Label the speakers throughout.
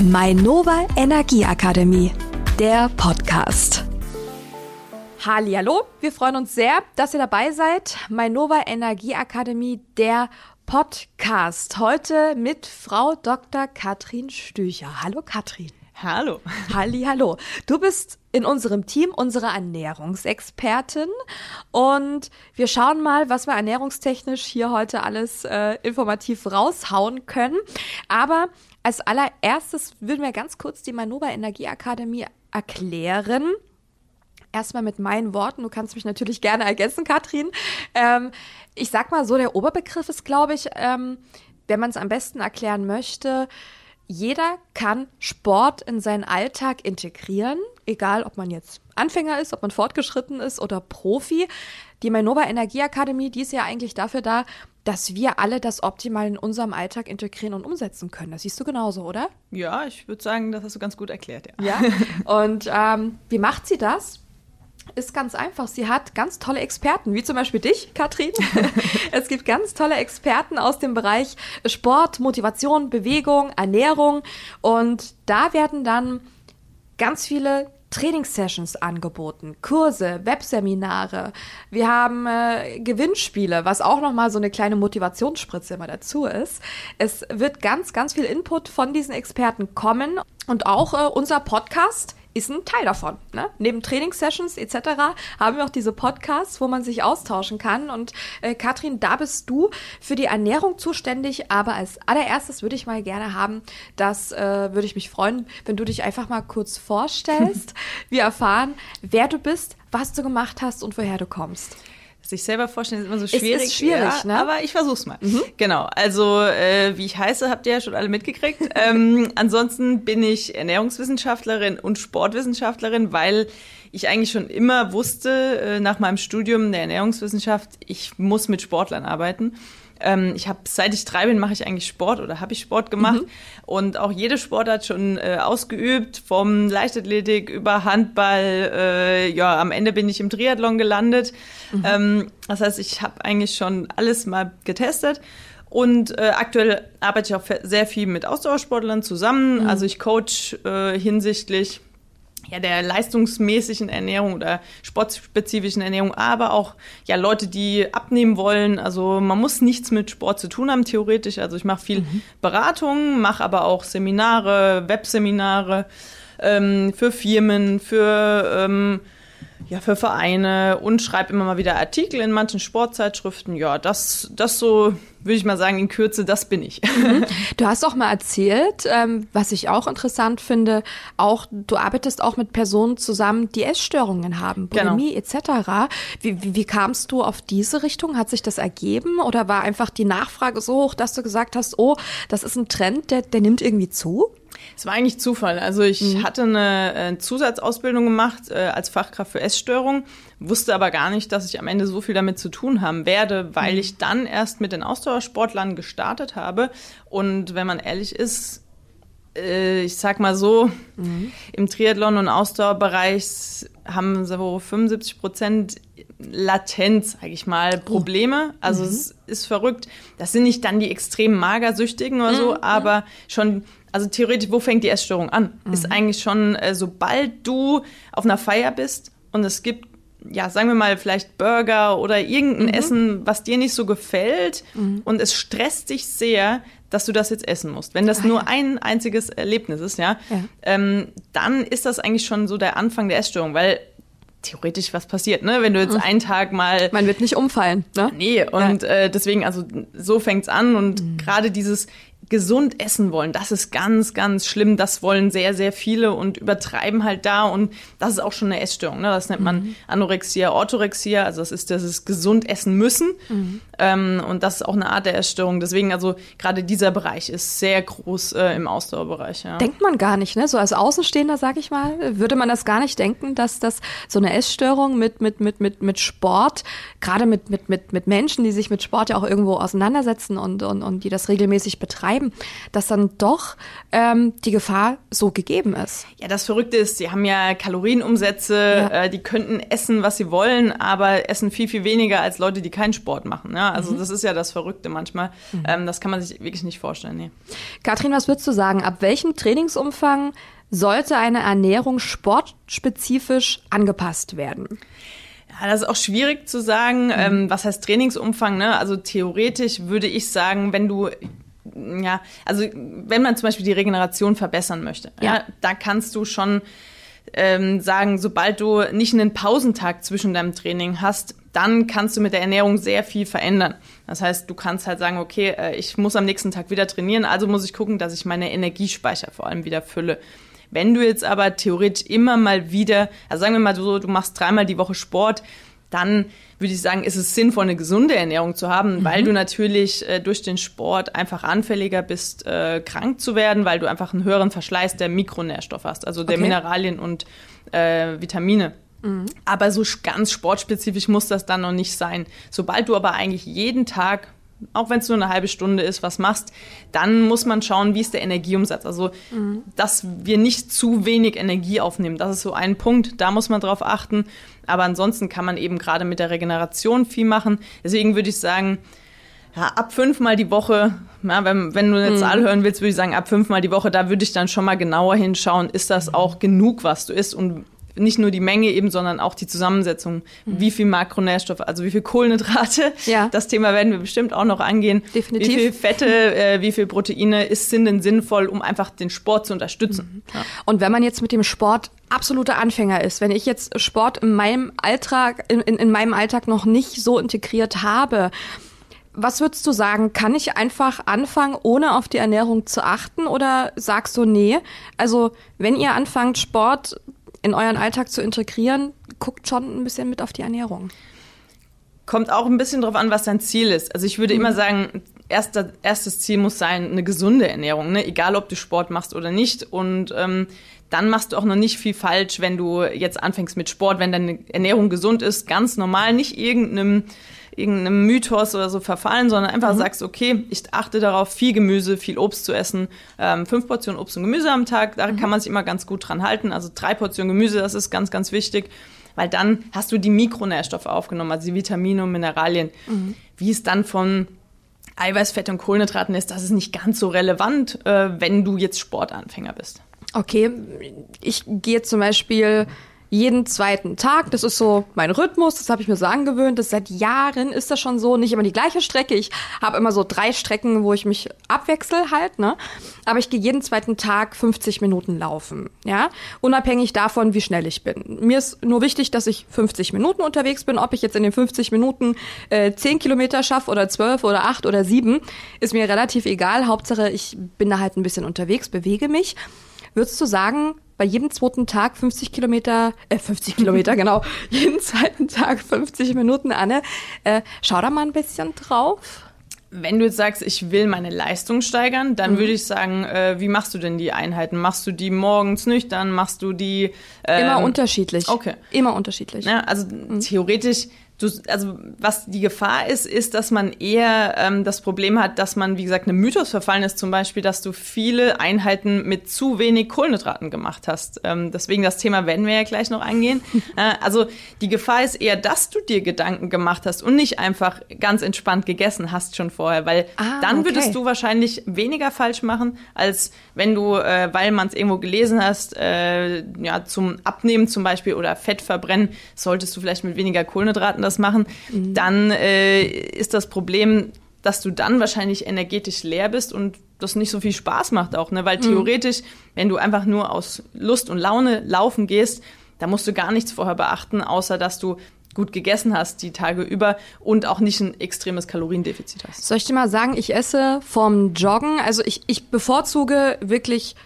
Speaker 1: Mainova Energieakademie, der Podcast.
Speaker 2: Hallo, wir freuen uns sehr, dass ihr dabei seid. Mainova Energieakademie, der Podcast. Heute mit Frau Dr. Katrin Stücher. Hallo Katrin.
Speaker 3: Hallo.
Speaker 2: Halli, hallo. Du bist in unserem Team unsere Ernährungsexpertin und wir schauen mal, was wir ernährungstechnisch hier heute alles äh, informativ raushauen können. Aber als allererstes würden wir ganz kurz die Manova Energieakademie erklären. Erstmal mit meinen Worten. Du kannst mich natürlich gerne ergänzen, Katrin. Ähm, ich sag mal so, der Oberbegriff ist, glaube ich, ähm, wenn man es am besten erklären möchte, jeder kann Sport in seinen Alltag integrieren, egal ob man jetzt Anfänger ist, ob man fortgeschritten ist oder Profi. Die Mainova Energieakademie, die ist ja eigentlich dafür da, dass wir alle das optimal in unserem Alltag integrieren und umsetzen können. Das siehst du genauso, oder?
Speaker 3: Ja, ich würde sagen, das hast du ganz gut erklärt,
Speaker 2: ja. Ja. Und ähm, wie macht sie das? ist ganz einfach. Sie hat ganz tolle Experten, wie zum Beispiel dich, Katrin. es gibt ganz tolle Experten aus dem Bereich Sport, Motivation, Bewegung, Ernährung. Und da werden dann ganz viele Trainingssessions angeboten, Kurse, Webseminare. Wir haben äh, Gewinnspiele, was auch nochmal so eine kleine Motivationsspritze immer dazu ist. Es wird ganz, ganz viel Input von diesen Experten kommen und auch äh, unser Podcast ist ein Teil davon. Ne? Neben Trainingssessions etc. haben wir auch diese Podcasts, wo man sich austauschen kann. Und äh, Katrin, da bist du für die Ernährung zuständig. Aber als allererstes würde ich mal gerne haben, das äh, würde ich mich freuen, wenn du dich einfach mal kurz vorstellst. wir erfahren, wer du bist, was du gemacht hast und woher du kommst
Speaker 3: sich selber vorstellen ist immer so schwierig.
Speaker 2: Es ist schwierig,
Speaker 3: ja,
Speaker 2: ne?
Speaker 3: Aber ich versuch's mal. Mhm. Genau. Also äh, wie ich heiße, habt ihr ja schon alle mitgekriegt. ähm, ansonsten bin ich Ernährungswissenschaftlerin und Sportwissenschaftlerin, weil ich eigentlich schon immer wusste äh, nach meinem Studium der Ernährungswissenschaft, ich muss mit Sportlern arbeiten. Ähm, ich habe, seit ich drei bin, mache ich eigentlich Sport oder habe ich Sport gemacht mhm. und auch jede Sportart schon äh, ausgeübt, vom Leichtathletik über Handball. Äh, ja, am Ende bin ich im Triathlon gelandet. Mhm. Ähm, das heißt, ich habe eigentlich schon alles mal getestet. Und äh, aktuell arbeite ich auch sehr viel mit Ausdauersportlern zusammen. Mhm. Also ich coach äh, hinsichtlich ja, der leistungsmäßigen Ernährung oder sportspezifischen Ernährung, aber auch ja Leute, die abnehmen wollen. Also man muss nichts mit Sport zu tun haben, theoretisch. Also ich mache viel mhm. Beratung, mache aber auch Seminare, Webseminare ähm, für Firmen, für ähm, ja, für Vereine und schreibe immer mal wieder Artikel in manchen Sportzeitschriften. Ja, das, das so, würde ich mal sagen, in Kürze, das bin ich.
Speaker 2: Mhm. Du hast auch mal erzählt, ähm, was ich auch interessant finde, auch du arbeitest auch mit Personen zusammen, die Essstörungen haben, genau. Bulimie genau. etc. Wie, wie, wie kamst du auf diese Richtung? Hat sich das ergeben oder war einfach die Nachfrage so hoch, dass du gesagt hast, oh, das ist ein Trend, der, der nimmt irgendwie zu?
Speaker 3: Es war eigentlich Zufall. Also ich mhm. hatte eine äh, Zusatzausbildung gemacht äh, als Fachkraft für Essstörung, wusste aber gar nicht, dass ich am Ende so viel damit zu tun haben werde, weil mhm. ich dann erst mit den Ausdauersportlern gestartet habe. Und wenn man ehrlich ist, äh, ich sag mal so, mhm. im Triathlon- und Ausdauerbereich haben so 75 Prozent latent, sage ich mal, oh. Probleme. Also mhm. es ist verrückt. Das sind nicht dann die extrem magersüchtigen oder so, mhm. aber schon also theoretisch, wo fängt die Essstörung an? Mhm. Ist eigentlich schon, äh, sobald du auf einer Feier bist und es gibt, ja, sagen wir mal, vielleicht Burger oder irgendein mhm. Essen, was dir nicht so gefällt mhm. und es stresst dich sehr, dass du das jetzt essen musst. Wenn das ah, nur ein einziges Erlebnis ist, ja, ja. Ähm, dann ist das eigentlich schon so der Anfang der Essstörung, weil theoretisch was passiert, ne? Wenn du jetzt mhm. einen Tag mal.
Speaker 2: Man wird nicht umfallen, ne?
Speaker 3: Nee, und ja. äh, deswegen, also so fängt's an und mhm. gerade dieses, gesund essen wollen. Das ist ganz, ganz schlimm. Das wollen sehr, sehr viele und übertreiben halt da. Und das ist auch schon eine Essstörung. Ne? Das nennt man mhm. Anorexia, Orthorexia. Also das ist das gesund essen müssen. Mhm. Ähm, und das ist auch eine Art der Essstörung. Deswegen also gerade dieser Bereich ist sehr groß äh, im Ausdauerbereich. Ja.
Speaker 2: Denkt man gar nicht, ne? So als Außenstehender, sag ich mal, würde man das gar nicht denken, dass das so eine Essstörung mit, mit, mit, mit, mit Sport, gerade mit, mit, mit, mit Menschen, die sich mit Sport ja auch irgendwo auseinandersetzen und, und, und die das regelmäßig betreiben, betreiben, dass dann doch ähm, die Gefahr so gegeben ist.
Speaker 3: Ja, das Verrückte ist, sie haben ja Kalorienumsätze, ja. Äh, die könnten essen, was sie wollen, aber essen viel, viel weniger als Leute, die keinen Sport machen. Ja? Also mhm. das ist ja das Verrückte manchmal. Mhm. Ähm, das kann man sich wirklich nicht vorstellen. Nee.
Speaker 2: Katrin, was würdest du sagen? Ab welchem Trainingsumfang sollte eine Ernährung sportspezifisch angepasst werden?
Speaker 3: Ja, das ist auch schwierig zu sagen. Mhm. Ähm, was heißt Trainingsumfang? Ne? Also theoretisch würde ich sagen, wenn du ja, also wenn man zum Beispiel die Regeneration verbessern möchte, ja, ja da kannst du schon ähm, sagen, sobald du nicht einen Pausentag zwischen deinem Training hast, dann kannst du mit der Ernährung sehr viel verändern. Das heißt, du kannst halt sagen, okay, äh, ich muss am nächsten Tag wieder trainieren, also muss ich gucken, dass ich meine Energiespeicher vor allem wieder fülle. Wenn du jetzt aber theoretisch immer mal wieder, also sagen wir mal so, du machst dreimal die Woche Sport, dann würde ich sagen, ist es sinnvoll, eine gesunde Ernährung zu haben, mhm. weil du natürlich äh, durch den Sport einfach anfälliger bist, äh, krank zu werden, weil du einfach einen höheren Verschleiß der Mikronährstoffe hast, also der okay. Mineralien und äh, Vitamine. Mhm. Aber so ganz sportspezifisch muss das dann noch nicht sein. Sobald du aber eigentlich jeden Tag auch wenn es nur eine halbe Stunde ist, was machst, dann muss man schauen, wie ist der Energieumsatz. Also, mhm. dass wir nicht zu wenig Energie aufnehmen, das ist so ein Punkt, da muss man drauf achten. Aber ansonsten kann man eben gerade mit der Regeneration viel machen. Deswegen würde ich sagen, ja, ab fünfmal die Woche, ja, wenn, wenn du eine mhm. Zahl hören willst, würde ich sagen, ab fünfmal die Woche, da würde ich dann schon mal genauer hinschauen, ist das auch genug, was du isst und nicht nur die Menge eben, sondern auch die Zusammensetzung. Mhm. Wie viel Makronährstoffe, also wie viel Kohlenhydrate. Ja. Das Thema werden wir bestimmt auch noch angehen.
Speaker 2: Definitiv.
Speaker 3: Wie viel Fette, äh, wie viel Proteine ist, sind denn sinnvoll, um einfach den Sport zu unterstützen.
Speaker 2: Mhm. Ja. Und wenn man jetzt mit dem Sport absoluter Anfänger ist, wenn ich jetzt Sport in meinem Alltag, in, in, in meinem Alltag noch nicht so integriert habe, was würdest du sagen? Kann ich einfach anfangen, ohne auf die Ernährung zu achten? Oder sagst du, nee? Also, wenn ihr anfangt, Sport in euren Alltag zu integrieren, guckt schon ein bisschen mit auf die Ernährung.
Speaker 3: Kommt auch ein bisschen drauf an, was dein Ziel ist. Also ich würde mhm. immer sagen, erster, erstes Ziel muss sein, eine gesunde Ernährung, ne? egal ob du Sport machst oder nicht. Und ähm, dann machst du auch noch nicht viel falsch, wenn du jetzt anfängst mit Sport, wenn deine Ernährung gesund ist, ganz normal, nicht irgendeinem irgendeinem Mythos oder so verfallen, sondern einfach mhm. sagst, okay, ich achte darauf, viel Gemüse, viel Obst zu essen, ähm, fünf Portionen Obst und Gemüse am Tag, da mhm. kann man sich immer ganz gut dran halten. Also drei Portionen Gemüse, das ist ganz, ganz wichtig, weil dann hast du die Mikronährstoffe aufgenommen, also die Vitamine und Mineralien. Mhm. Wie es dann von Eiweiß, Fett und Kohlenhydraten ist, das ist nicht ganz so relevant, äh, wenn du jetzt Sportanfänger bist.
Speaker 2: Okay, ich gehe zum Beispiel jeden zweiten Tag. Das ist so mein Rhythmus, das habe ich mir so angewöhnt. Das seit Jahren ist das schon so. Nicht immer die gleiche Strecke. Ich habe immer so drei Strecken, wo ich mich abwechsel halt, ne? Aber ich gehe jeden zweiten Tag 50 Minuten laufen, ja? Unabhängig davon, wie schnell ich bin. Mir ist nur wichtig, dass ich 50 Minuten unterwegs bin. Ob ich jetzt in den 50 Minuten äh, 10 Kilometer schaffe oder 12 oder 8 oder 7, ist mir relativ egal. Hauptsache, ich bin da halt ein bisschen unterwegs, bewege mich. Würdest du sagen, bei jedem zweiten Tag 50 Kilometer, äh, 50 Kilometer, genau, jeden zweiten Tag 50 Minuten, Anne. Äh, schau da mal ein bisschen drauf.
Speaker 3: Wenn du jetzt sagst, ich will meine Leistung steigern, dann mhm. würde ich sagen, äh, wie machst du denn die Einheiten? Machst du die morgens nüchtern? Machst du die?
Speaker 2: Ähm, Immer unterschiedlich.
Speaker 3: Okay.
Speaker 2: Immer unterschiedlich.
Speaker 3: Ja, also mhm. theoretisch Du, also was die Gefahr ist, ist, dass man eher ähm, das Problem hat, dass man, wie gesagt, einem Mythos verfallen ist, zum Beispiel, dass du viele Einheiten mit zu wenig Kohlenhydraten gemacht hast. Ähm, deswegen das Thema werden wir ja gleich noch eingehen. äh, also die Gefahr ist eher, dass du dir Gedanken gemacht hast und nicht einfach ganz entspannt gegessen hast schon vorher, weil ah, dann okay. würdest du wahrscheinlich weniger falsch machen, als wenn du, äh, weil man es irgendwo gelesen hast, äh, ja zum Abnehmen zum Beispiel oder Fett verbrennen, solltest du vielleicht mit weniger Kohlenhydraten das machen, mhm. dann äh, ist das Problem, dass du dann wahrscheinlich energetisch leer bist und das nicht so viel Spaß macht auch, ne? Weil mhm. theoretisch, mhm. wenn du einfach nur aus Lust und Laune laufen gehst, da musst du gar nichts vorher beachten, außer dass du gut gegessen hast die Tage über und auch nicht ein extremes Kaloriendefizit hast.
Speaker 2: Soll ich dir mal sagen, ich esse vom Joggen, also ich, ich bevorzuge wirklich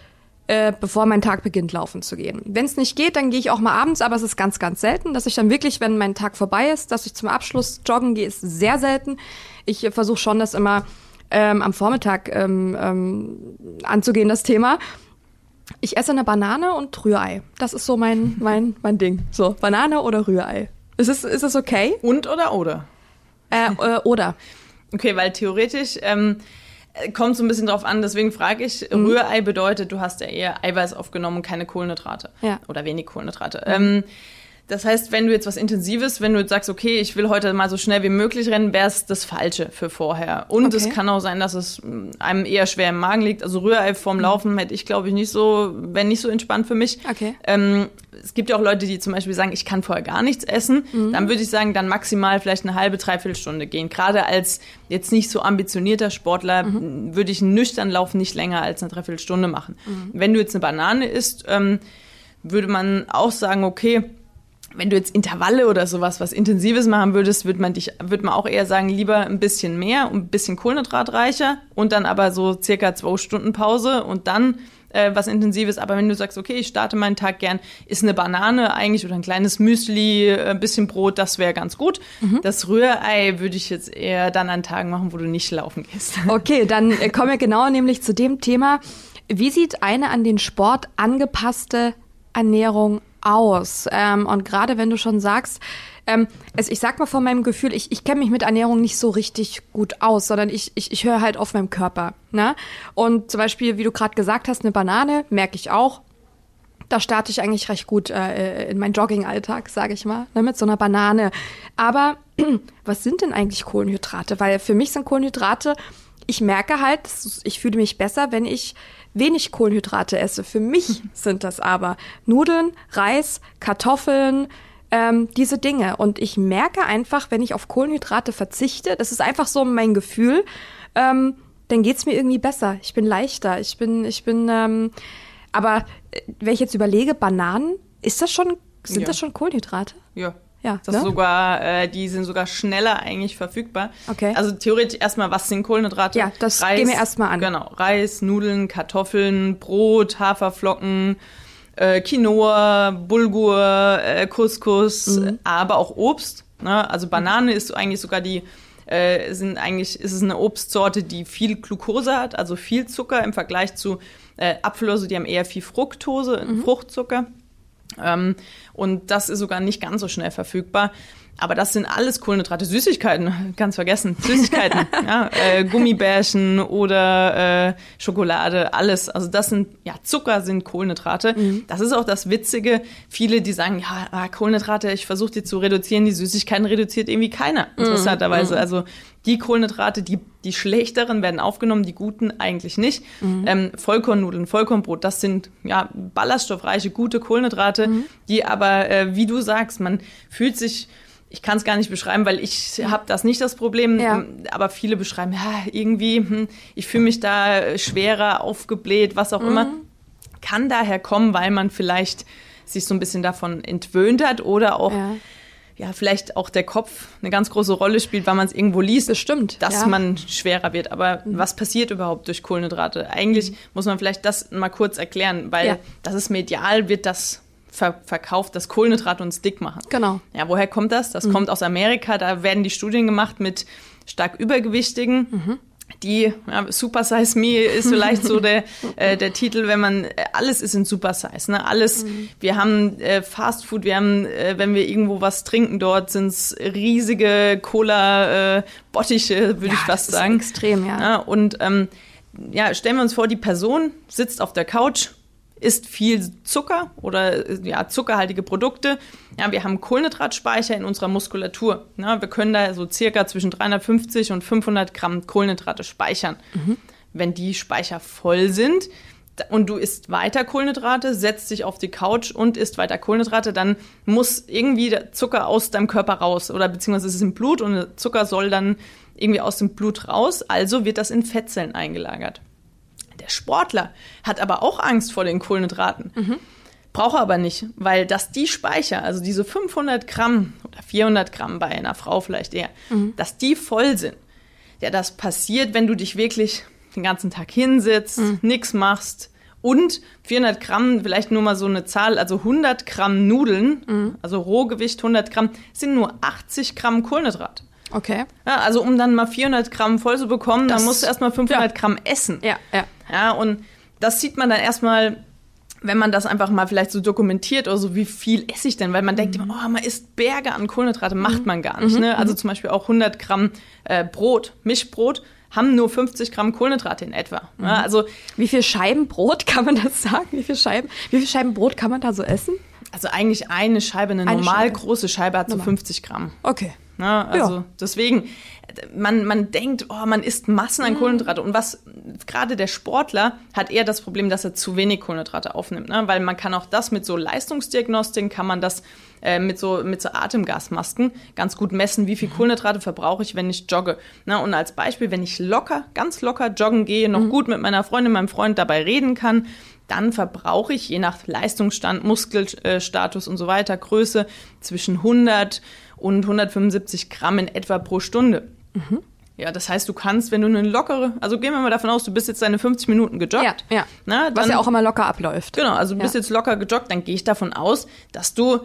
Speaker 2: äh, bevor mein Tag beginnt, laufen zu gehen. Wenn es nicht geht, dann gehe ich auch mal abends, aber es ist ganz, ganz selten, dass ich dann wirklich, wenn mein Tag vorbei ist, dass ich zum Abschluss joggen gehe, ist sehr selten. Ich äh, versuche schon, das immer ähm, am Vormittag ähm, ähm, anzugehen, das Thema. Ich esse eine Banane und Rührei. Das ist so mein, mein, mein Ding. So, Banane oder Rührei. Ist es, ist es okay?
Speaker 3: Und oder oder?
Speaker 2: Äh, äh, oder.
Speaker 3: Okay, weil theoretisch, ähm, Äh, Kommt so ein bisschen drauf an, deswegen frage ich,
Speaker 2: Mhm.
Speaker 3: Rührei bedeutet, du hast ja eher Eiweiß aufgenommen und keine Kohlenhydrate.
Speaker 2: Ja.
Speaker 3: Oder wenig Kohlenhydrate. Ähm, das heißt, wenn du jetzt was Intensives, wenn du jetzt sagst, okay, ich will heute mal so schnell wie möglich rennen, wäre es das Falsche für vorher. Und es
Speaker 2: Okay.
Speaker 3: kann auch sein, dass es mm, einem eher schwer im Magen liegt. Also Rührei vorm Laufen hätte ich, glaube ich, nicht so, wäre nicht so entspannt für mich.
Speaker 2: Okay.
Speaker 3: Ähm, es gibt ja auch Leute, die zum Beispiel sagen, ich kann vorher gar nichts essen. Dann würde ich sagen, dann maximal vielleicht eine halbe, dreiviertel Stunde gehen. Gerade als jetzt nicht so ambitionierter Sportler m, würde ich einen nüchtern Lauf nicht länger als eine Dreiviertelstunde machen. Wenn du jetzt eine Banane isst, ähm, würde man auch sagen, okay, wenn du jetzt Intervalle oder sowas, was Intensives machen würdest, würde man dich, würde man auch eher sagen, lieber ein bisschen mehr und ein bisschen kohlenhydratreicher und dann aber so circa zwei Stunden Pause und dann äh, was Intensives. Aber wenn du sagst, okay, ich starte meinen Tag gern, ist eine Banane eigentlich oder ein kleines Müsli, äh, ein bisschen Brot, das wäre ganz gut. Das Rührei würde ich jetzt eher dann an Tagen machen, wo du nicht laufen gehst.
Speaker 2: Okay, dann äh, kommen wir genau nämlich zu dem Thema. Wie sieht eine an den Sport angepasste Ernährung aus? Ähm, und gerade wenn du schon sagst, ähm, also ich sag mal von meinem Gefühl, ich, ich kenne mich mit Ernährung nicht so richtig gut aus, sondern ich, ich, ich höre halt auf meinem Körper. Ne? Und zum Beispiel, wie du gerade gesagt hast, eine Banane, merke ich auch, da starte ich eigentlich recht gut äh, in meinen Jogging-Alltag, sage ich mal, ne, mit so einer Banane. Aber was sind denn eigentlich Kohlenhydrate? Weil für mich sind Kohlenhydrate, ich merke halt, ich fühle mich besser, wenn ich wenig Kohlenhydrate esse. Für mich sind das aber Nudeln, Reis, Kartoffeln, ähm, diese Dinge. Und ich merke einfach, wenn ich auf Kohlenhydrate verzichte, das ist einfach so mein Gefühl, ähm, dann geht's mir irgendwie besser. Ich bin leichter. Ich bin, ich bin, ähm, aber äh, wenn ich jetzt überlege, Bananen, ist das schon, sind
Speaker 3: Ja.
Speaker 2: das schon Kohlenhydrate?
Speaker 3: Ja.
Speaker 2: Ja,
Speaker 3: Das
Speaker 2: ne?
Speaker 3: sogar, äh, die sind sogar schneller eigentlich verfügbar.
Speaker 2: Okay.
Speaker 3: Also theoretisch erstmal, was sind Kohlenhydrate?
Speaker 2: Ja, das gehen wir erst mal an.
Speaker 3: Genau. Reis, Nudeln, Kartoffeln, Brot, Haferflocken, äh, Quinoa, Bulgur, äh, Couscous,
Speaker 2: Mhm.
Speaker 3: aber auch Obst. Ne? Also Banane ist eigentlich sogar die, äh, sind eigentlich, ist es eine Obstsorte, die viel Glucose hat, also viel Zucker im Vergleich zu äh, Apfelose, die haben eher viel Fructose,
Speaker 2: Mhm.
Speaker 3: Fruchtzucker. Ähm, und das ist sogar nicht ganz so schnell verfügbar. Aber das sind alles Kohlenhydrate, Süßigkeiten, ganz vergessen, Süßigkeiten, ja, äh, Gummibärchen oder äh, Schokolade, alles. Also das sind, ja, Zucker sind Kohlenhydrate. Das ist auch das Witzige. Viele, die sagen, ja, ah, Kohlenhydrate, ich versuche die zu reduzieren, die Süßigkeiten reduziert irgendwie keiner, interessanterweise. Also die Kohlenhydrate, die, die schlechteren werden aufgenommen, die guten eigentlich nicht. Ähm, Vollkornnudeln, Vollkornbrot, das sind ja ballaststoffreiche, gute Kohlenhydrate, die aber, äh, wie du sagst, man fühlt sich, ich kann es gar nicht beschreiben, weil ich habe das nicht das Problem,
Speaker 2: Ja.
Speaker 3: ähm, aber viele beschreiben, ja, irgendwie, hm, ich fühle mich da schwerer, aufgebläht, was auch immer. Kann daher kommen, weil man vielleicht sich so ein bisschen davon entwöhnt hat oder auch
Speaker 2: Ja.
Speaker 3: Ja, vielleicht auch der Kopf eine ganz große Rolle spielt, weil man es irgendwo liest,
Speaker 2: Bestimmt,
Speaker 3: dass
Speaker 2: ja.
Speaker 3: man schwerer wird. Aber was passiert überhaupt durch Kohlenhydrate? Eigentlich muss man vielleicht das mal kurz erklären, weil
Speaker 2: Ja.
Speaker 3: das ist medial, wird das ver verkauft, dass Kohlenhydrate uns dick machen.
Speaker 2: Genau.
Speaker 3: Ja, woher kommt das? Das kommt aus Amerika. Da werden die Studien gemacht mit stark Übergewichtigen. Die ja, Super Size Me ist vielleicht so der, äh, der Titel, wenn man äh, alles ist in Super Size, ne? Alles. Wir haben äh, Fast Food, wir haben, äh, wenn wir irgendwo was trinken, dort sind's riesige Cola äh, Bottiche, würde
Speaker 2: Ja,
Speaker 3: ich fast
Speaker 2: das ist
Speaker 3: sagen.
Speaker 2: extrem, ja.
Speaker 3: ja und ähm, ja, stellen wir uns vor, die Person sitzt auf der Couch, isst viel Zucker oder äh, ja, zuckerhaltige Produkte. Ja, wir haben Kohlenhydratspeicher in unserer Muskulatur. Ja, wir können da so circa zwischen 350 und 500 Gramm Kohlenhydrate speichern. Wenn die Speicher voll sind und du isst weiter Kohlenhydrate, setzt dich auf die Couch und isst weiter Kohlenhydrate, dann muss irgendwie der Zucker aus deinem Körper raus oder beziehungsweise es ist im Blut und der Zucker soll dann irgendwie aus dem Blut raus, also wird das in Fettzellen eingelagert. Der Sportler hat aber auch Angst vor den Kohlenhydraten. Braucht aber nicht, weil dass die Speicher, also diese 500 Gramm oder 400 Gramm bei einer Frau vielleicht eher, dass die voll sind. Ja, das passiert, wenn du dich wirklich den ganzen Tag hinsitzt, nix machst und 400 Gramm, vielleicht nur mal so eine Zahl, also 100 Gramm Nudeln, also Rohgewicht 100 Gramm, sind nur 80 Gramm Kohlenhydrate.
Speaker 2: Okay.
Speaker 3: Ja, also um dann mal 400 Gramm voll zu bekommen,
Speaker 2: Das-
Speaker 3: dann musst du erstmal 500
Speaker 2: ja.
Speaker 3: Gramm essen.
Speaker 2: Ja, ja.
Speaker 3: Ja, und das sieht man dann erstmal, wenn man das einfach mal vielleicht so dokumentiert oder so, wie viel esse ich denn? Weil man denkt immer, oh, man isst Berge an Kohlenhydrate, macht man gar nicht. Ne? Also zum Beispiel auch 100 Gramm äh, Brot, Mischbrot, haben nur 50 Gramm Kohlenhydrate in etwa.
Speaker 2: Mhm.
Speaker 3: Ja, also,
Speaker 2: Wie viel Scheiben Brot kann man das sagen? Wie viel Scheiben, wie viel Scheiben Brot kann man da so essen?
Speaker 3: also eigentlich eine Scheibe, eine,
Speaker 2: Eine
Speaker 3: normal
Speaker 2: Scheibe.
Speaker 3: große Scheibe hat so
Speaker 2: Normal.
Speaker 3: 50 Gramm.
Speaker 2: Okay.
Speaker 3: Ne? Also
Speaker 2: Ja.
Speaker 3: deswegen, man, man denkt, oh, man isst Massen
Speaker 2: Mhm.
Speaker 3: an Kohlenhydrate. Und was gerade der Sportler hat eher das Problem, dass er zu wenig Kohlenhydrate aufnimmt. Ne? Weil man kann auch das mit so Leistungsdiagnostiken, kann man das äh, mit, so, mit so Atemgasmasken ganz gut messen, wie
Speaker 2: Mhm.
Speaker 3: viel Kohlenhydrate verbrauche ich, wenn ich jogge. Ne? Und als Beispiel, wenn ich locker, ganz locker joggen gehe,
Speaker 2: Mhm.
Speaker 3: noch gut mit meiner Freundin, meinem Freund dabei reden kann, dann verbrauche ich je nach Leistungsstand, Muskelstatus und so weiter, Größe zwischen 100 und 175 Gramm in etwa pro Stunde.
Speaker 2: Mhm.
Speaker 3: Ja, das heißt, du kannst, wenn du eine lockere, also gehen wir mal davon aus, du bist jetzt deine 50 Minuten gejoggt.
Speaker 2: Ja, ja.
Speaker 3: Na,
Speaker 2: Was
Speaker 3: dann,
Speaker 2: ja auch immer locker abläuft.
Speaker 3: Genau, also du bist
Speaker 2: Ja.
Speaker 3: jetzt locker gejoggt, dann gehe ich davon aus, dass du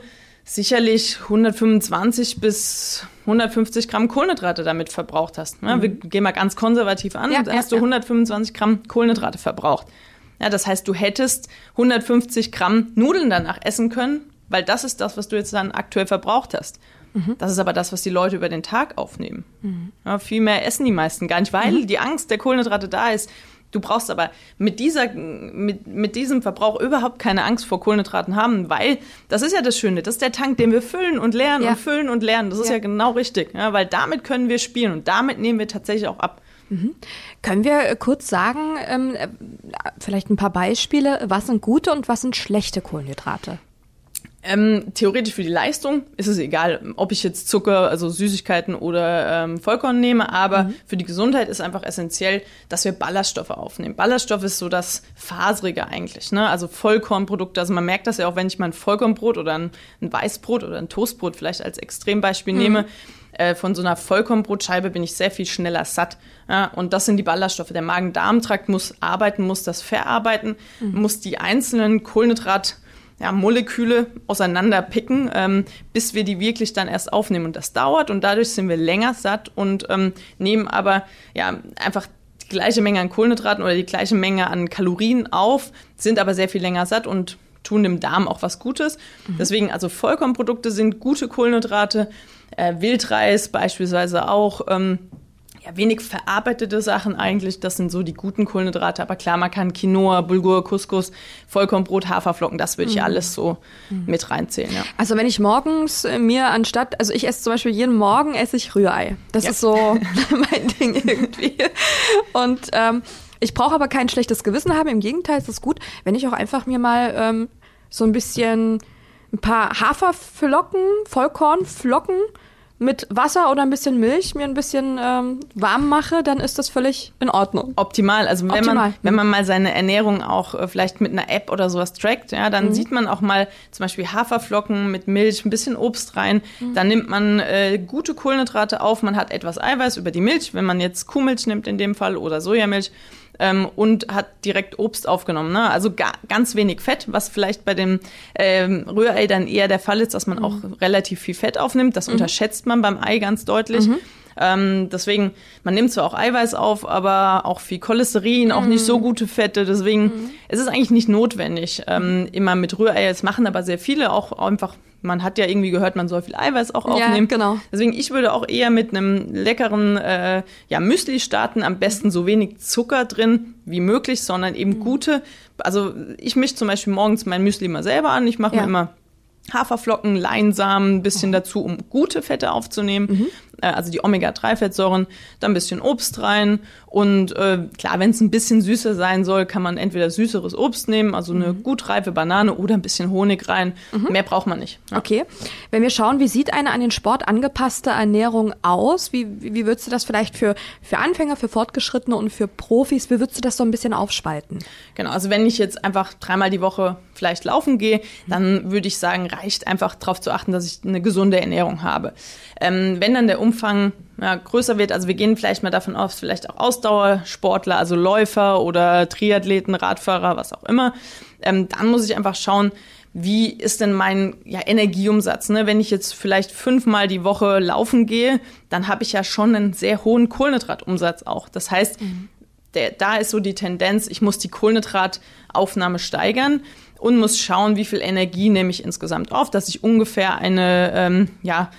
Speaker 3: sicherlich 125 bis 150 Gramm Kohlenhydrate damit verbraucht hast. Ja, Wir gehen mal ganz konservativ an,
Speaker 2: Mhm. Ja,
Speaker 3: da
Speaker 2: ja,
Speaker 3: hast du
Speaker 2: ja.
Speaker 3: 125 Gramm Kohlenhydrate verbraucht. Ja, das heißt, du hättest 150 Gramm Nudeln danach essen können, weil das ist das, was du jetzt dann aktuell verbraucht hast.
Speaker 2: Mhm.
Speaker 3: Das ist aber das, was die Leute über den Tag aufnehmen. Ja, viel mehr essen die meisten gar nicht, weil
Speaker 2: Mhm.
Speaker 3: die Angst der Kohlenhydrate da ist. Du brauchst aber mit, dieser, mit, mit diesem Verbrauch überhaupt keine Angst vor Kohlenhydraten haben, weil das ist ja das Schöne, das ist der Tank, den wir füllen und leeren
Speaker 2: Ja.
Speaker 3: und füllen und leeren. Das ist
Speaker 2: Ja.
Speaker 3: ja, genau richtig, ja, weil damit können wir spielen und damit nehmen wir tatsächlich auch ab.
Speaker 2: Können wir äh, kurz sagen, ähm, äh, vielleicht ein paar Beispiele, was sind gute und was sind schlechte Kohlenhydrate?
Speaker 3: Ähm, theoretisch für die Leistung ist es egal, ob ich jetzt Zucker, also Süßigkeiten oder ähm, Vollkorn nehme, aber für die Gesundheit ist einfach essentiell, dass wir Ballaststoffe aufnehmen. Ballaststoff ist so das Faserige eigentlich, ne? Also Vollkornprodukte, also man merkt das ja auch, wenn ich mal ein Vollkornbrot oder ein, ein Weißbrot oder ein Toastbrot vielleicht als Extrembeispiel nehme. Äh, von so einer Vollkornbrotscheibe bin ich sehr viel schneller satt. Ja, und das sind die Ballaststoffe. Der Magen-Darm-Trakt muss arbeiten, muss das verarbeiten, muss die einzelnen Kohlenhydrat ja, Moleküle auseinanderpicken, ähm, bis wir die wirklich dann erst aufnehmen. Und das dauert und dadurch sind wir länger satt und ähm, nehmen aber ja einfach die gleiche Menge an Kohlenhydraten oder die gleiche Menge an Kalorien auf, sind aber sehr viel länger satt und tun dem Darm auch was Gutes. Deswegen, also Vollkornprodukte sind gute Kohlenhydrate, äh, Wildreis beispielsweise auch. Ähm, ja, wenig verarbeitete Sachen eigentlich, das sind so die guten Kohlenhydrate. Aber klar, man kann Quinoa, Bulgur, Couscous, Vollkornbrot, Haferflocken, das würde ich alles so mit reinzählen, ja.
Speaker 2: Also wenn ich morgens äh, mir anstatt, also ich esse zum Beispiel jeden Morgen esse ich Rührei. Das
Speaker 3: Ja.
Speaker 2: ist so mein Ding irgendwie. Und ähm, ich brauche aber kein schlechtes Gewissen haben. Im Gegenteil, es ist gut, wenn ich auch einfach mir mal ähm, so ein bisschen ein paar Haferflocken, Vollkornflocken mit Wasser oder ein bisschen Milch mir ein bisschen ähm, warm mache, dann ist das völlig in Ordnung.
Speaker 3: Optimal. Also wenn
Speaker 2: Optimal.
Speaker 3: man, wenn man mal seine Ernährung auch äh, vielleicht mit einer App oder sowas trackt, ja, dann
Speaker 2: Mhm.
Speaker 3: sieht man auch mal zum Beispiel Haferflocken mit Milch, ein bisschen Obst rein.
Speaker 2: Mhm.
Speaker 3: Dann nimmt man äh, gute Kohlenhydrate auf, man hat etwas Eiweiß über die Milch, wenn man jetzt Kuhmilch nimmt in dem Fall oder Sojamilch. Ähm, und hat direkt Obst aufgenommen. Ne? Also ga, ganz wenig Fett, was vielleicht bei dem ähm, Rührei dann eher der Fall ist, dass man auch relativ viel Fett aufnimmt. Das unterschätzt man beim Ei ganz deutlich. Ähm, deswegen, man nimmt zwar auch Eiweiß auf, aber auch viel Cholesterin, auch nicht so gute Fette. Deswegen es ist eigentlich nicht notwendig, ähm, immer mit Rührei. Das machen aber sehr viele auch einfach. Man hat ja irgendwie gehört, man soll viel Eiweiß auch
Speaker 2: Ja,
Speaker 3: aufnehmen.
Speaker 2: genau.
Speaker 3: Deswegen, ich würde auch eher mit einem leckeren äh, ja, Müsli starten. Am besten so wenig Zucker drin wie möglich, sondern
Speaker 2: Mhm.
Speaker 3: eben gute. Also ich mische zum Beispiel morgens mein Müsli mal selber an. Ich mache
Speaker 2: Ja.
Speaker 3: mir immer Haferflocken, Leinsamen, ein bisschen dazu, um gute Fette aufzunehmen.
Speaker 2: Mhm.
Speaker 3: Äh, also die Omega-3-Fettsäuren, dann ein bisschen Obst rein. Und äh, klar, wenn es ein bisschen süßer sein soll, kann man entweder süßeres Obst nehmen, also eine
Speaker 2: Mhm.
Speaker 3: gut reife Banane oder ein bisschen Honig rein. Mehr braucht man nicht. Ja.
Speaker 2: Okay. Wenn wir schauen, wie sieht eine an den Sport angepasste Ernährung aus? Wie, wie, wie würdest du das vielleicht für, für Anfänger, für Fortgeschrittene und für Profis, wie würdest du das so ein bisschen aufspalten?
Speaker 3: Genau, also wenn ich jetzt einfach dreimal die Woche vielleicht laufen gehe, dann würde ich sagen, reicht einfach darauf zu achten, dass ich eine gesunde Ernährung habe. Ähm, wenn dann der Umfang ja, größer wird, also wir gehen vielleicht mal davon aus, vielleicht auch Ausdauersportler, also Läufer oder Triathleten, Radfahrer, was auch immer, ähm, dann muss ich einfach schauen, wie ist denn mein ja, Energieumsatz? Ne? Wenn ich jetzt vielleicht fünfmal die Woche laufen gehe, dann habe ich ja schon einen sehr hohen Kohlenhydratumsatz auch. Das heißt, der, da ist so die Tendenz, ich muss die Kohlenhydrataufnahme steigern und muss schauen, wie viel Energie nehme ich insgesamt auf, dass ich ungefähr eine, ähm, ja,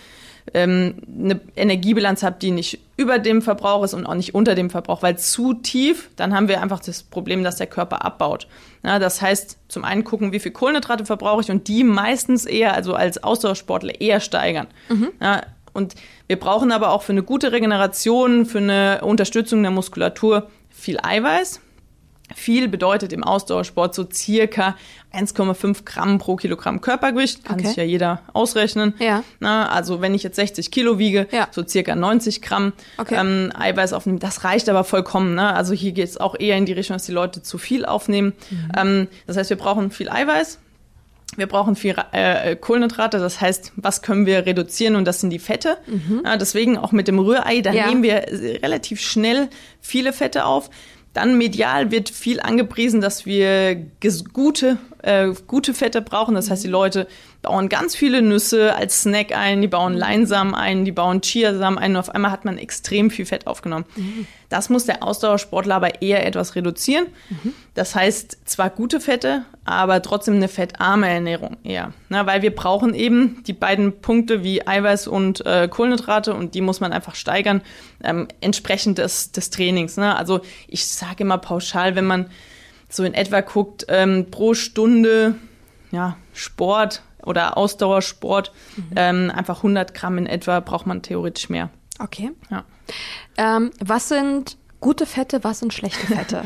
Speaker 3: ähm, eine Energiebilanz habe, die nicht über dem Verbrauch ist und auch nicht unter dem Verbrauch, weil zu tief, dann haben wir einfach das Problem, dass der Körper abbaut. Ja, das heißt, zum einen gucken, wie viel Kohlenhydrate verbrauche ich und die meistens eher, also als Ausdauersportler eher steigern. Mhm. Ja, und wir brauchen aber auch für eine gute Regeneration, für eine Unterstützung der Muskulatur viel Eiweiß. Viel bedeutet im Ausdauersport so circa 1,5 Gramm pro Kilogramm Körpergewicht. Kann okay. sich ja jeder ausrechnen. Ja. Na, also wenn ich jetzt 60 Kilo wiege, ja. so circa 90 Gramm okay. ähm, Eiweiß aufnehmen. Das reicht aber vollkommen. Ne? Also hier geht es auch eher in die Richtung, dass die Leute zu viel aufnehmen. Mhm. Ähm, das heißt, wir brauchen viel Eiweiß. Wir brauchen viel äh, Kohlenhydrate, das heißt, was können wir reduzieren und das sind die Fette. Mhm. Ja, deswegen auch mit dem Rührei, da ja. nehmen wir relativ schnell viele Fette auf. Dann medial wird viel angepriesen, dass wir gute, äh, gute Fette brauchen. Das heißt, die Leute bauen ganz viele Nüsse als Snack ein, die bauen Leinsamen ein, die bauen Chiasamen ein und auf einmal hat man extrem viel Fett aufgenommen. Mhm. Das muss der Ausdauersportler aber eher etwas reduzieren. Mhm. Das heißt zwar gute Fette, aber trotzdem eine fettarme Ernährung eher. Na, weil wir brauchen eben die beiden Punkte wie Eiweiß und äh, Kohlenhydrate und die muss man einfach steigern, ähm, entsprechend des, des Trainings. Ne? Also ich sage immer pauschal, wenn man so in etwa guckt, ähm, pro Stunde ja, Sport oder Ausdauersport, mhm. ähm, einfach 100 Gramm in etwa braucht man theoretisch mehr.
Speaker 2: Okay. Ja. Ähm, was sind gute Fette, was sind schlechte Fette?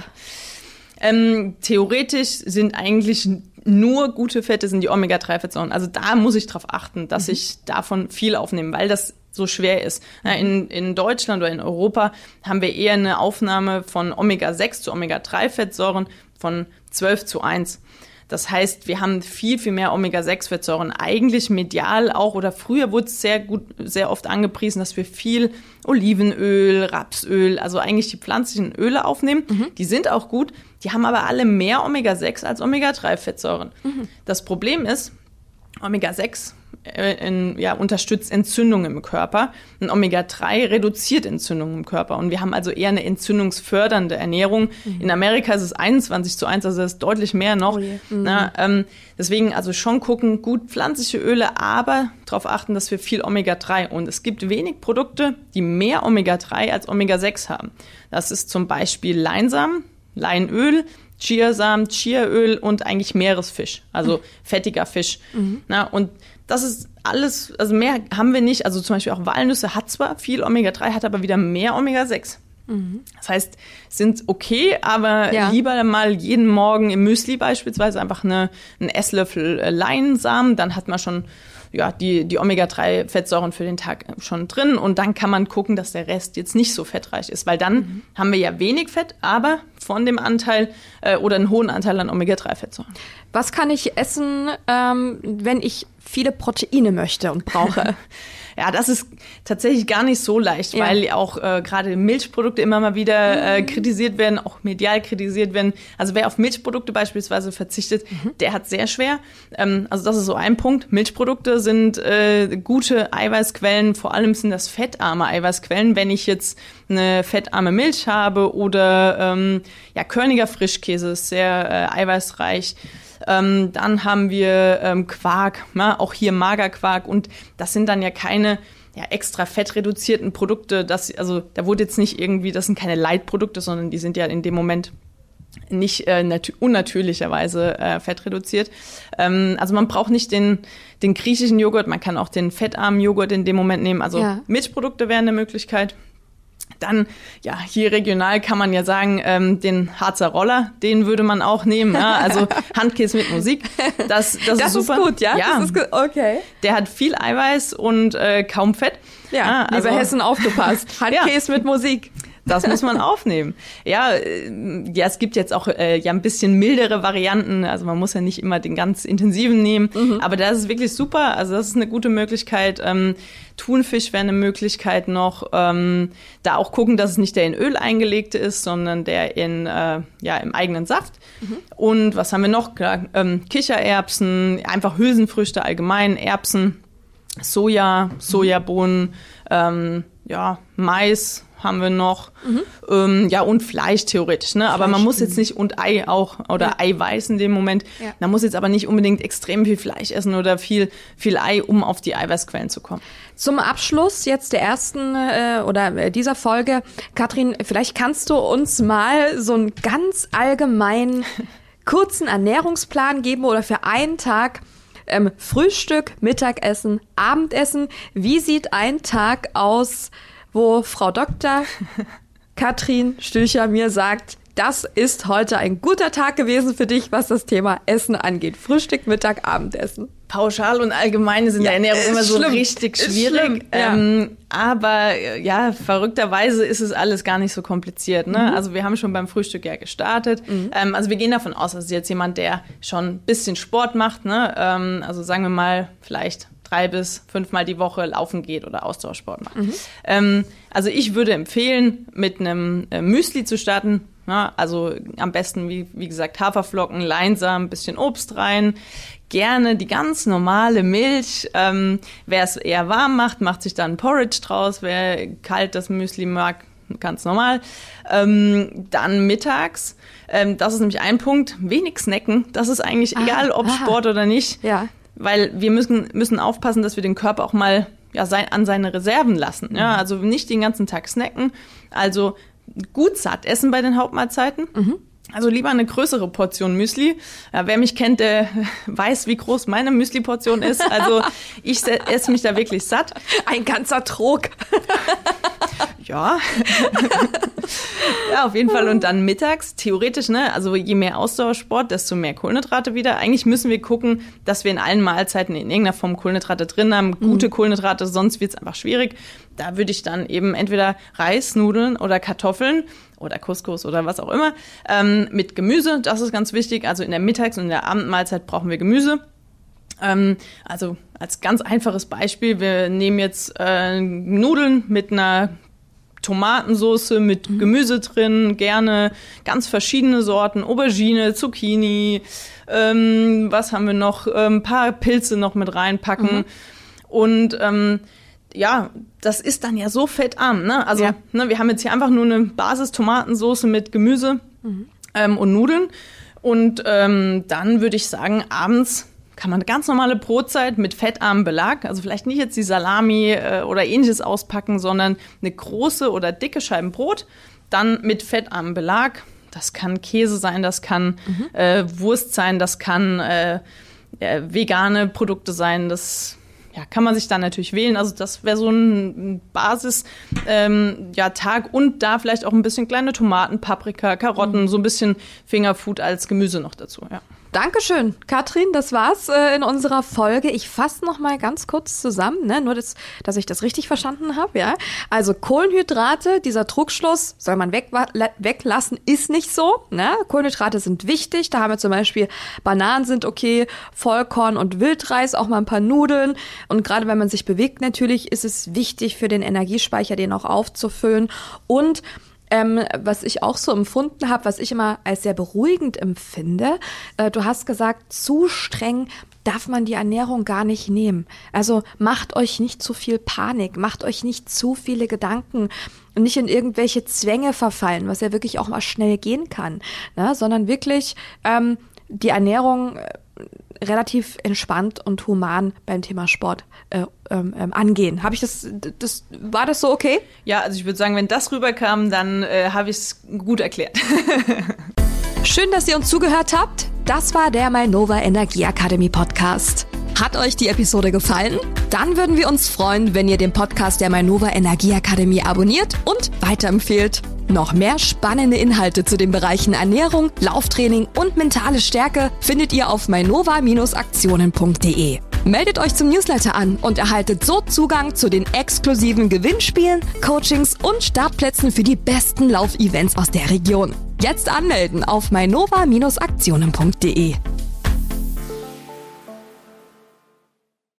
Speaker 3: ähm, theoretisch sind eigentlich nur gute Fette sind die Omega-3-Fettsäuren. Also da muss ich darauf achten, dass mhm. ich davon viel aufnehme, weil das so schwer ist. In, in Deutschland oder in Europa haben wir eher eine Aufnahme von Omega-6 zu Omega-3-Fettsäuren von 12 zu 1. Das heißt, wir haben viel, viel mehr Omega-6-Fettsäuren. Eigentlich medial auch oder früher wurde es sehr gut, sehr oft angepriesen, dass wir viel Olivenöl, Rapsöl, also eigentlich die pflanzlichen Öle aufnehmen. Mhm. Die sind auch gut. Die haben aber alle mehr Omega-6 als Omega-3-Fettsäuren. Mhm. Das Problem ist, Omega-6 äh, in, ja, unterstützt Entzündungen im Körper. Und Omega-3 reduziert Entzündungen im Körper. Und wir haben also eher eine entzündungsfördernde Ernährung. Mhm. In Amerika ist es 21 zu 1, also das ist deutlich mehr noch. Oh mhm. Na, ähm, deswegen also schon gucken, gut pflanzliche Öle, aber darauf achten, dass wir viel Omega-3 und es gibt wenig Produkte, die mehr Omega-3 als Omega-6 haben. Das ist zum Beispiel Leinsamen, Leinöl, Chiasamen, Chiaöl und eigentlich Meeresfisch, also mhm. fettiger Fisch. Mhm. Na, und das ist alles, also mehr haben wir nicht. Also zum Beispiel auch Walnüsse hat zwar viel Omega-3, hat aber wieder mehr Omega-6. Mhm. Das heißt, sind okay, aber ja. lieber mal jeden Morgen im Müsli beispielsweise einfach eine, einen Esslöffel äh, Leinsamen, dann hat man schon ja, die, die Omega-3-Fettsäuren für den Tag schon drin und dann kann man gucken, dass der Rest jetzt nicht so fettreich ist, weil dann mhm. haben wir ja wenig Fett, aber von dem Anteil äh, oder einen hohen Anteil an Omega-3-Fettsäuren.
Speaker 2: Was kann ich essen, ähm, wenn ich viele Proteine möchte und brauche?
Speaker 3: Ja, das ist tatsächlich gar nicht so leicht, ja. weil auch äh, gerade Milchprodukte immer mal wieder äh, mhm. kritisiert werden, auch medial kritisiert werden. Also wer auf Milchprodukte beispielsweise verzichtet, mhm. der hat sehr schwer. Ähm, also das ist so ein Punkt. Milchprodukte sind äh, gute Eiweißquellen, vor allem sind das fettarme Eiweißquellen. Wenn ich jetzt eine fettarme Milch habe oder ähm, ja, Körniger Frischkäse ist sehr äh, eiweißreich. Ähm, dann haben wir ähm, Quark, na, ne, auch hier Magerquark und das sind dann ja keine ja, extra fettreduzierten Produkte. Das, also da wurde jetzt nicht irgendwie, das sind keine Leitprodukte, sondern die sind ja in dem Moment nicht äh, unnatürlicherweise äh, fettreduziert. Ähm, also man braucht nicht den, den griechischen Joghurt, man kann auch den fettarmen Joghurt in dem Moment nehmen. Also ja. Milchprodukte wären eine Möglichkeit. Dann, ja, hier regional kann man ja sagen, ähm, den Harzer Roller, den würde man auch nehmen. Ja? Also Handkäse mit Musik. Das, das, das ist, super.
Speaker 2: ist gut, ja?
Speaker 3: ja?
Speaker 2: Das ist gut, okay.
Speaker 3: Der hat viel Eiweiß und äh, kaum Fett.
Speaker 2: Ja, ah, also Hessen aufgepasst. Handkäse ja. mit Musik.
Speaker 3: Das muss man aufnehmen. Ja, äh, ja, es gibt jetzt auch äh, ja ein bisschen mildere Varianten. Also man muss ja nicht immer den ganz intensiven nehmen. Mhm. Aber das ist wirklich super. Also das ist eine gute Möglichkeit. Ähm, Thunfisch wäre eine Möglichkeit noch. Ähm, da auch gucken, dass es nicht der in Öl eingelegte ist, sondern der in äh, ja im eigenen Saft. Mhm. Und was haben wir noch? Ähm, Kichererbsen, einfach Hülsenfrüchte allgemein, Erbsen, Soja, Sojabohnen. Ähm, ja, Mais haben wir noch. Mhm. Ähm, ja, und Fleisch theoretisch, ne? aber man muss jetzt nicht, und Ei auch, oder ja. Eiweiß in dem Moment. Ja. Man muss jetzt aber nicht unbedingt extrem viel Fleisch essen oder viel, viel Ei, um auf die Eiweißquellen zu kommen.
Speaker 2: Zum Abschluss jetzt der ersten äh, oder äh, dieser Folge, Katrin, vielleicht kannst du uns mal so einen ganz allgemeinen kurzen Ernährungsplan geben oder für einen Tag ähm, Frühstück, Mittagessen, Abendessen. Wie sieht ein Tag aus, wo Frau Dr. Katrin Stücher mir sagt, das ist heute ein guter Tag gewesen für dich, was das Thema Essen angeht. Frühstück, Mittag, Abendessen.
Speaker 3: Pauschal und allgemein ist in ja, der Ernährung immer so schlimm. richtig schwierig. Ja. Ähm, aber ja, verrückterweise ist es alles gar nicht so kompliziert. Ne? Mhm. Also wir haben schon beim Frühstück ja gestartet. Mhm. Ähm, also wir gehen davon aus, dass jetzt jemand, der schon ein bisschen Sport macht, ne? Ähm, also sagen wir mal vielleicht drei bis fünfmal die Woche laufen geht oder Ausdauersport macht. Mhm. Ähm, also ich würde empfehlen, mit einem äh, Müsli zu starten Ne? Also am besten, wie, wie gesagt, Haferflocken, Leinsamen, ein bisschen Obst rein. Gerne die ganz normale Milch. Ähm, wer es eher warm macht, macht sich dann Porridge draus. Wer kalt das Müsli mag, ganz normal. Ähm, dann mittags. Ähm, das ist nämlich ein Punkt. Wenig snacken. Das ist eigentlich ah, egal, ob aha. Sport oder nicht. Ja. Weil wir müssen, müssen aufpassen, dass wir den Körper auch mal ja, sein, an seine Reserven lassen. Ja, mhm. also nicht den ganzen Tag snacken. Also gut satt essen bei den Hauptmahlzeiten. Mhm. Also lieber eine größere Portion Müsli. Ja, wer mich kennt, der weiß, wie groß meine Müsli-Portion ist. Also ich esse mich da wirklich satt.
Speaker 2: Ein ganzer Trog.
Speaker 3: Ja. ja, auf jeden Fall. Und dann mittags, theoretisch, ne, also je mehr Ausdauersport, desto mehr Kohlenhydrate wieder. Eigentlich müssen wir gucken, dass wir in allen Mahlzeiten in irgendeiner Form Kohlenhydrate drin haben. Gute mhm. Kohlenhydrate, sonst wird es einfach schwierig. Da würde ich dann eben entweder Reis, Nudeln oder Kartoffeln oder Couscous oder was auch immer ähm, mit Gemüse. Das ist ganz wichtig. Also in der Mittags- und in der Abendmahlzeit brauchen wir Gemüse. Ähm, also als ganz einfaches Beispiel, wir nehmen jetzt äh, Nudeln mit einer Tomatensauce mit mhm. Gemüse drin, gerne ganz verschiedene Sorten, Aubergine, Zucchini, ähm, was haben wir noch, ein ähm, paar Pilze noch mit reinpacken. Mhm. Und ähm, ja, das ist dann ja so fettarm. Ne? Also ja. ne, wir haben jetzt hier einfach nur eine Basis Tomatensauce mit Gemüse mhm. ähm, und Nudeln. Und ähm, dann würde ich sagen, abends kann man eine ganz normale Brotzeit mit fettarmem Belag, also vielleicht nicht jetzt die Salami äh, oder ähnliches auspacken, sondern eine große oder dicke Scheiben Brot, dann mit fettarmem Belag. Das kann Käse sein, das kann mhm. äh, Wurst sein, das kann äh, vegane Produkte sein, das ja, kann man sich dann natürlich wählen. Also das wäre so ein Basis ähm, ja, Tag und da vielleicht auch ein bisschen kleine Tomaten, Paprika, Karotten, mhm. so ein bisschen Fingerfood als Gemüse noch dazu. Ja.
Speaker 2: Dankeschön, Katrin. Das war's äh, in unserer Folge. Ich fasse noch mal ganz kurz zusammen, ne? nur das, dass ich das richtig verstanden habe. Ja, also Kohlenhydrate, dieser Druckschluss soll man weg, weglassen, ist nicht so. Ne? Kohlenhydrate sind wichtig. Da haben wir zum Beispiel Bananen sind okay, Vollkorn und Wildreis, auch mal ein paar Nudeln. Und gerade wenn man sich bewegt, natürlich ist es wichtig für den Energiespeicher, den auch aufzufüllen und ähm, was ich auch so empfunden habe, was ich immer als sehr beruhigend empfinde, äh, du hast gesagt, zu streng darf man die Ernährung gar nicht nehmen. Also macht euch nicht zu viel Panik, macht euch nicht zu viele Gedanken und nicht in irgendwelche Zwänge verfallen, was ja wirklich auch mal schnell gehen kann, ne? sondern wirklich ähm, die Ernährung äh, relativ entspannt und human beim Thema Sport äh, ähm, ähm, angehen. Habe ich das, das, war das so okay?
Speaker 3: Ja, also ich würde sagen, wenn das rüberkam, dann äh, habe ich es gut erklärt.
Speaker 1: Schön, dass ihr uns zugehört habt. Das war der Mainova Energie Akademie Podcast. Hat euch die Episode gefallen? Dann würden wir uns freuen, wenn ihr den Podcast der Mainova Energie Akademie abonniert und weiterempfehlt. Noch mehr spannende Inhalte zu den Bereichen Ernährung, Lauftraining und mentale Stärke findet ihr auf mainova-aktionen.de. Meldet euch zum Newsletter an und erhaltet so Zugang zu den exklusiven Gewinnspielen, Coachings und Startplätzen für die besten Laufevents aus der Region. Jetzt anmelden auf mainova-aktionen.de.